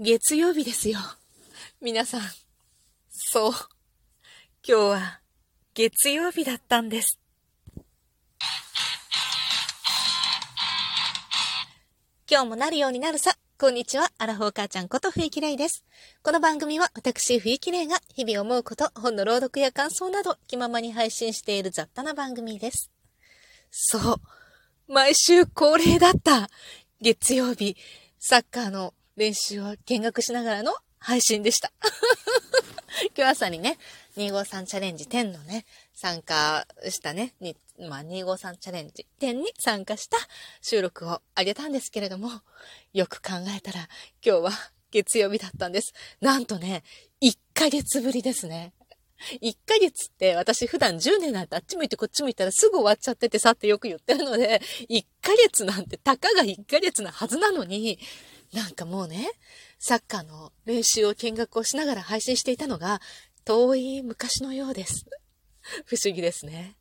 月曜日ですよ。皆さん。そう。今日は月曜日だったんです。今日もなるようになるさ。こんにちは。アラフォー母ちゃんこと冬木玲です。この番組は私冬木玲が日々思うこと、本の朗読や感想など気ままに配信している雑多な番組です。そう。毎週恒例だった。月曜日、サッカーの練習を見学しながらの配信でした。今日朝にね、253チャレンジ10のね、参加したね、にまあ、253チャレンジ10に参加した収録をあげたんですけれども、よく考えたら今日は月曜日だったんです。なんとね、1ヶ月ぶりですね。1ヶ月って私普段10年なんてあっち向いてこっち向いたらすぐ終わっちゃっててさってよく言ってるので、1ヶ月なんてたかが1ヶ月なはずなのに、なんかもうね、サッカーの練習を見学をしながら配信していたのが、遠い昔のようです。不思議ですね。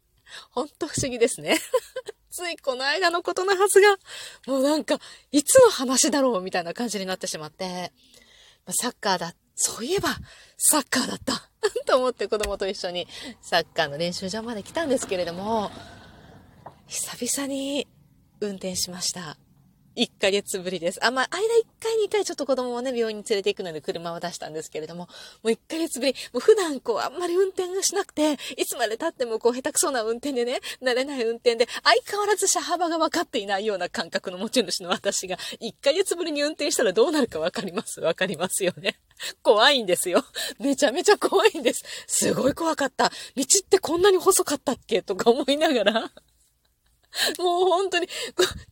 ほんと不思議ですね。ついこの間のことのはずが、もうなんか、いつの話だろうみたいな感じになってしまって、サッカーだ、そういえば、サッカーだった と思って子供と一緒にサッカーの練習場まで来たんですけれども、久々に運転しました。1ヶ月ぶりです。あ、まあ、間1回2回ちょっと子供をね、病院に連れて行くので車を出したんですけれども、もう1ヶ月ぶり、もう普段こう、あんまり運転がしなくて、いつまで経ってもこう、下手くそな運転でね、慣れない運転で、相変わらず車幅が分かっていないような感覚の持ち主の私が、1ヶ月ぶりに運転したらどうなるか分かります？分かりますよね。怖いんですよ。めちゃめちゃ怖いんです。すごい怖かった。道ってこんなに細かったっけ？とか思いながら。もう本当に、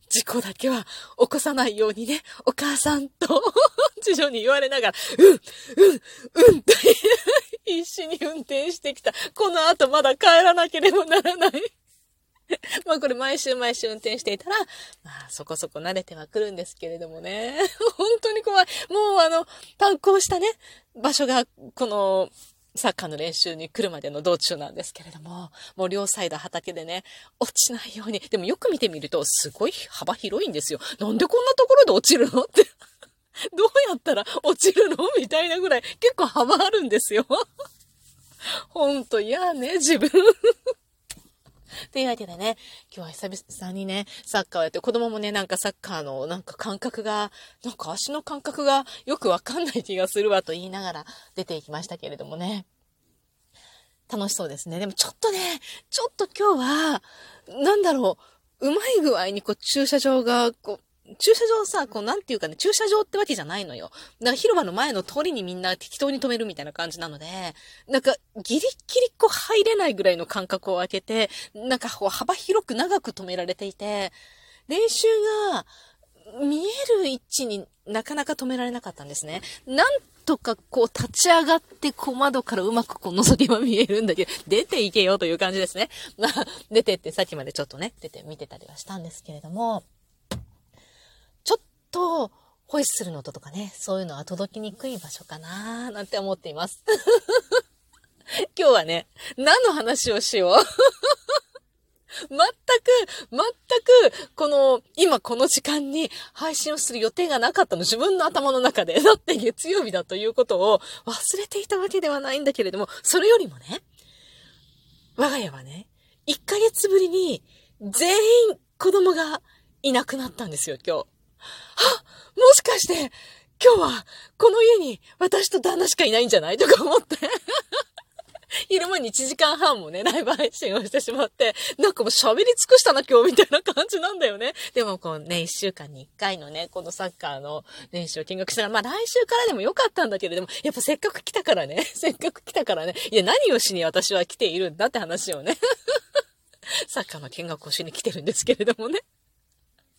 事故だけは起こさないようにね、お母さんと 次女に言われながら、うん、うん、うんと必死に運転してきた。この後まだ帰らなければならない。まあこれ毎週毎週運転していたら、まあそこそこ慣れてはくるんですけれどもね。本当に怖い。もうあの、炭鉱したね、場所が、この、サッカーの練習に来るまでの道中なんですけれども、もう両サイド畑でね、落ちないように。でもよく見てみると、すごい幅広いんですよ。なんでこんなところで落ちるのって。どうやったら落ちるのみたいなぐらい結構幅あるんですよ。ほんと嫌ね、自分。というわけでね、今日は久々にね、サッカーをやって、子供もね、なんかサッカーのなんか感覚が、なんか足の感覚がよくわかんない気がするわと言いながら出ていきましたけれどもね。楽しそうですね。でもちょっとね、ちょっと今日は、なんだろう、うまい具合にこう駐車場が、こ、駐車場さ、こう、なんていうかね、駐車場ってわけじゃないのよ。だか広場の前の通りにみんな適当に止めるみたいな感じなので、なんか、ギリッギリこう入れないぐらいの間隔を空けて、なんかこう幅広く長く止められていて、練習が見える位置になかなか止められなかったんですね。なんとかこう立ち上がって小窓からうまくこう覗けば見えるんだけど、出ていけよという感じですね。まあ、出てってさっきまでちょっとね、出て見てたりはしたんですけれども、と、ホイッスルの音とかね、そういうのは届きにくい場所かななんて思っています。今日はね、何の話をしよう 全く、全く、この、今この時間に配信をする予定がなかったの、自分の頭の中で。だって月曜日だということを忘れていたわけではないんだけれども、それよりもね、我が家はね、1ヶ月ぶりに全員子供がいなくなったんですよ、今日。あ、もしかして、今日は、この家に私と旦那しかいないんじゃない？とか思って。昼間に1時間半もね、ライブ配信をしてしまって、なんかもう喋り尽くしたな今日みたいな感じなんだよね。でもこうね、1週間に1回のね、このサッカーの練習を見学したら、まあ来週からでもよかったんだけれども、やっぱせっかく来たからね、せっかく来たからね、いや何をしに私は来ているんだって話をね。サッカーの見学をしに来てるんですけれどもね。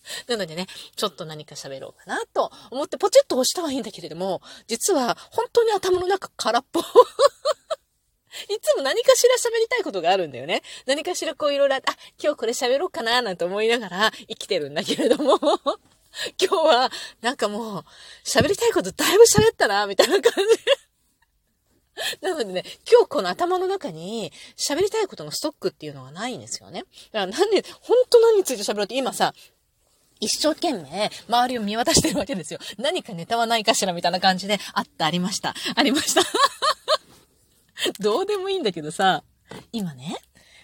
なのでね、ちょっと何か喋ろうかなと思ってポチッと押したはいいんだけれども、実は本当に頭の中空っぽ。いつも何かしら喋りたいことがあるんだよね。何かしらこういろいろあ、今日これ喋ろうかななんて思いながら生きてるんだけれども、今日はなんかもう喋りたいことだいぶ喋ったな、みたいな感じ。なのでね、今日この頭の中に喋りたいことのストックっていうのがないんですよね。だから何で、本当何について喋ろうって今さ、一生懸命周りを見渡してるわけですよ。何かネタはないかしらみたいな感じで、あった、ありました。ありました。どうでもいいんだけどさ、今ね、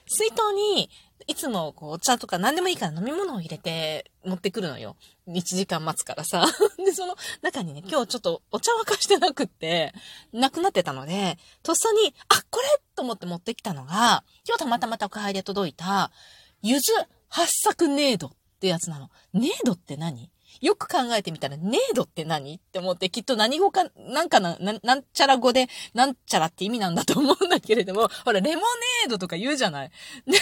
水筒に、いつもこうお茶とか何でもいいから飲み物を入れて持ってくるのよ。1時間待つからさ。で、その中にね、今日ちょっとお茶沸かしてなくって、なくなってたので、とっさに、あ、これと思って持ってきたのが、今日たまたま宅配で届いた、ゆず八作ネードってやつなの。ネードって何？よく考えてみたら、ネードって何って思って、きっと何語か、なんかな、なんちゃら語で、なんちゃらって意味なんだと思うんだけれども、ほら、レモネードとか言うじゃない。で、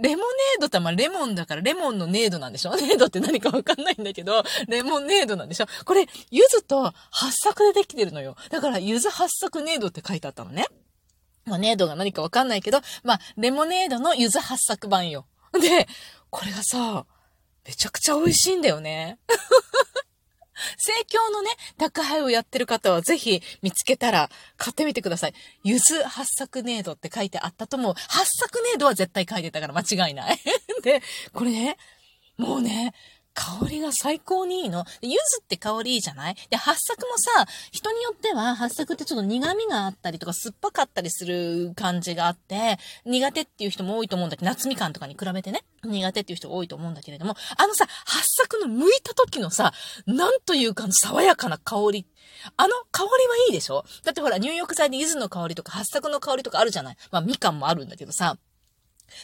レモネードってまあレモンだから、レモンのネードなんでしょ？ネードって何かわかんないんだけど、レモネードなんでしょ？これ、柚子と八作でできてるのよ。だから、柚子八作ネードって書いてあったのね。まあ、ネードが何かわかんないけど、まあ、レモネードの柚子八作版よ。で、これがさ、めちゃくちゃ美味しいんだよね。生協のね、宅配をやってる方はぜひ見つけたら買ってみてください。ゆず八作ネードって書いてあったと思う。八作ネードは絶対書いてたから間違いない。で、これね、もうね、香りが最高にいいの。柚子って香りいいじゃない？で、八作もさ、人によっては八作ってちょっと苦味があったりとか酸っぱかったりする感じがあって、苦手っていう人も多いと思うんだけど、夏みかんとかに比べてね、苦手っていう人多いと思うんだけれども、あのさ、八作の剥いた時のさ、なんというか爽やかな香り。あの香りはいいでしょ？だってほら、入浴剤で柚子の香りとか八作の香りとかあるじゃない？まあ、みかんもあるんだけどさ、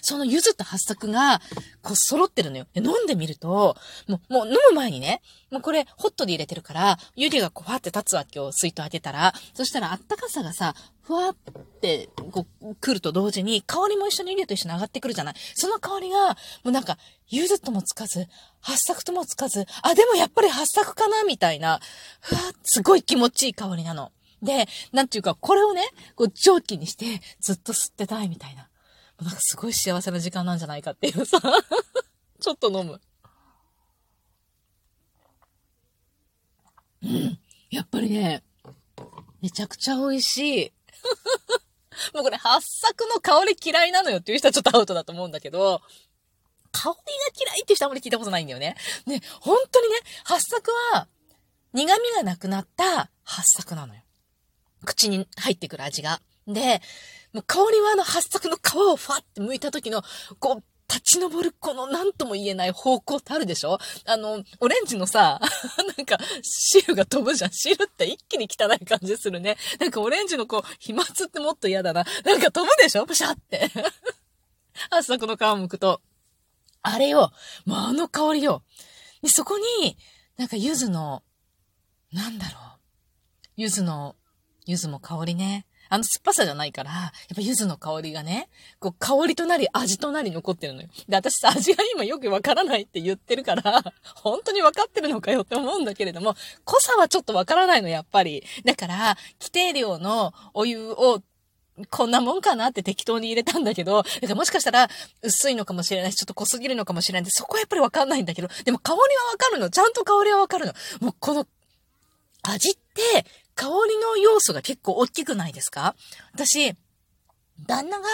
その柚子と八作が、こう揃ってるのよ。で、飲んでみると、もう、もう飲む前にね、もうこれ、ホットで入れてるから、湯気がこう、ファって立つわけよ、水筒開けたら。そしたら、あったかさがさ、ふわって、こう、来ると同時に、香りも一緒に湯気と一緒に上がってくるじゃない。その香りが、もうなんか、柚子ともつかず、八作ともつかず、あ、でもやっぱり八作かなみたいな、ふわすごい気持ちいい香りなの。で、なんていうか、これをね、こう、蒸気にして、ずっと吸ってたいみたいな。なんかすごい幸せな時間なんじゃないかっていうさ ちょっと飲む。うん。やっぱりね、めちゃくちゃ美味しい。もうこれ、八作の香り嫌いなのよっていう人はちょっとアウトだと思うんだけど、香りが嫌いっていう人はあんまり聞いたことないんだよね。ね、本当にね、八作は苦味がなくなった八作なのよ。口に入ってくる味が。で、もう香りはあの八作の皮をファって剥いた時の、こう、立ち上るこの何とも言えない方向ってあるでしょ？あの、オレンジのさ、なんか汁が飛ぶじゃん。汁って一気に汚い感じするね。なんかオレンジのこう、飛沫ってもっと嫌だな。なんか飛ぶでしょ？プシャって。八作の皮剥くと。あれよ。もうあの香りよ。で、そこに、なんか柚子の、なんだろう。柚子の、柚子も香りね。あの酸っぱさじゃないから、やっぱ柚子の香りがね、こう香りとなり味となり残ってるのよ。で、私さ、味が今よくわからないって言ってるから、本当にわかってるのかよって思うんだけれども、濃さはちょっとわからないの、やっぱり。だから、規定量のお湯をこんなもんかなって適当に入れたんだけど、だからもしかしたら薄いのかもしれないし、ちょっと濃すぎるのかもしれないんで、そこはやっぱりわかんないんだけど、でも香りはわかるの。ちゃんと香りはわかるの。もうこの味って、香りの要素が結構大きくないですか？私、旦那が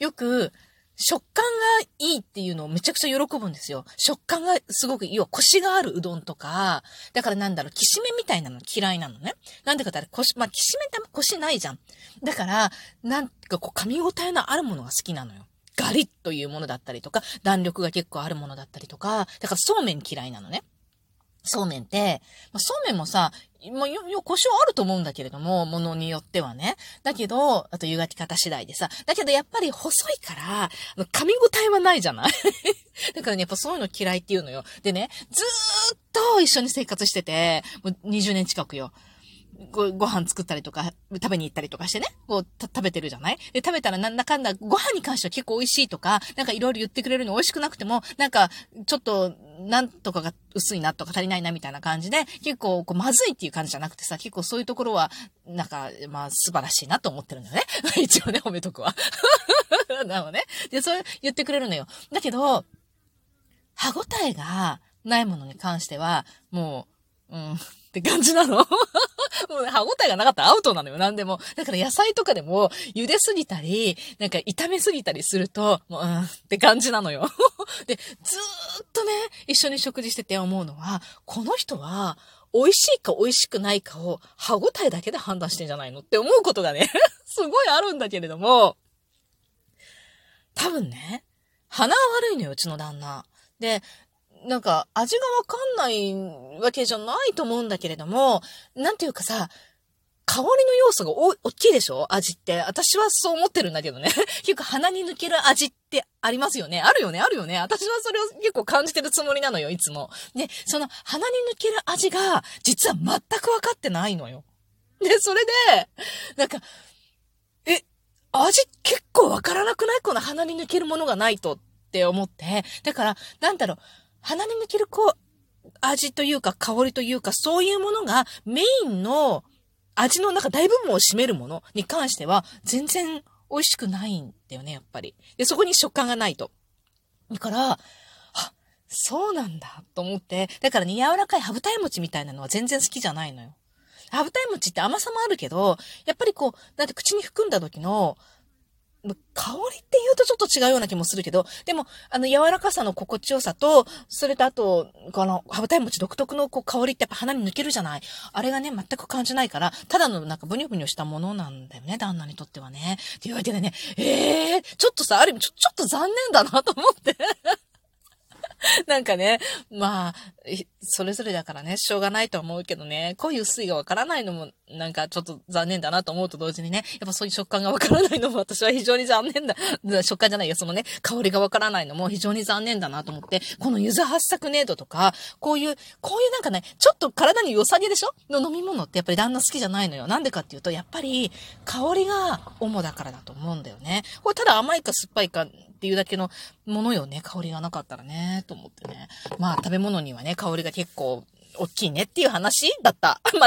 よく食感がいいっていうのをめちゃくちゃ喜ぶんですよ。食感がすごく。要はコシがあるうどんとか、だからなんだろう、きしめみたいなの嫌いなのね。なんでかってコシ、まあ、きしめってコシないじゃん。だから、なんかこう噛み応えのあるものが好きなのよ。ガリッというものだったりとか、弾力が結構あるものだったりとか、だからそうめん嫌いなのね。そうめんって、まあ、そうめんもさ、まあ、よ、よ、故障あると思うんだけれども、ものによってはね。だけど、あと湯がき方次第でさ。だけどやっぱり細いから、噛み応えはないじゃない？だからね、やっぱそういうの嫌いっていうのよ。でね、ずーっと一緒に生活してて、もう20年近くよ。ご、ご飯作ったりとか、食べに行ったりとかしてね、こう、食べてるじゃない？で、食べたらなんだかんだ、ご飯に関しては結構美味しいとか、なんかいろいろ言ってくれるの美味しくなくても、なんか、ちょっと、なんとかが薄いなとか足りないなみたいな感じで、結構、こう、まずいっていう感じじゃなくてさ、結構そういうところは、なんか、まあ、素晴らしいなと思ってるんだよね。一応ね、褒めとくわ。なのね。で、そう言ってくれるのよ。だけど、歯応えがないものに関しては、もう、うん、って感じなのもう、歯応えがなかったらアウトなのよ、なんでも。だから野菜とかでも、茹ですぎたり、なんか炒めすぎたりすると、もう、うん、って感じなのよ。で、ずーっとね、一緒に食事してて思うのは、この人は、美味しいか美味しくないかを歯応えだけで判断してんじゃないの？って思うことがね、すごいあるんだけれども、多分ね、鼻が悪いのよ、うちの旦那。で、なんか、味がわかんないわけじゃないと思うんだけれども、なんていうかさ、香りの要素がお、大きいでしょ？味って。私はそう思ってるんだけどね。結構鼻に抜ける味ってありますよね。あるよね、あるよね？私はそれを結構感じてるつもりなのよ、いつも。で、その鼻に抜ける味が、実は全く分かってないのよ。で、それで、なんか、え、味結構わからなくない？この鼻に抜けるものがないとって思って。だから、なんだろう、鼻に抜けるこう、味というか香りというか、そういうものがメインの味の中大部分を占めるものに関しては、全然美味しくないんだよね、やっぱり。で、そこに食感がないと。だから、あ、そうなんだ、と思って。だからね、柔らかい羽二重餅みたいなのは全然好きじゃないのよ。羽二重餅って甘さもあるけど、やっぱりこう、だって口に含んだ時の、香りって言うとちょっと違うような気もするけど、でも、あの、柔らかさの心地よさと、それとあと、この、羽二重餅独特のこう香りってやっぱ鼻に抜けるじゃないあれがね、全く感じないから、ただのなんかブニョブニョしたものなんだよね、旦那にとってはね。って言われてね、ええー、ちょっとさ、ある意味ちょ、ちょっと残念だなと思って なんかね、まあ、それぞれだからね、しょうがないと思うけどね、濃い薄いがわからないのも、なんかちょっと残念だなと思うと同時にね、やっぱそういう食感がわからないのも私は非常に残念だ。食感じゃないよ、そのね、香りがわからないのも非常に残念だなと思って、この柚子八作ネードとか、こういう、こういうなんかね、ちょっと体に良さげでしょ？の飲み物ってやっぱり旦那好きじゃないのよ。なんでかっていうと、やっぱり香りが主だからだと思うんだよね。これただ甘いか酸っぱいかっていうだけのものよね。香りがなかったらね、と思ってね。まあ食べ物にはね、香りが結構大きいねっていう話だった。ま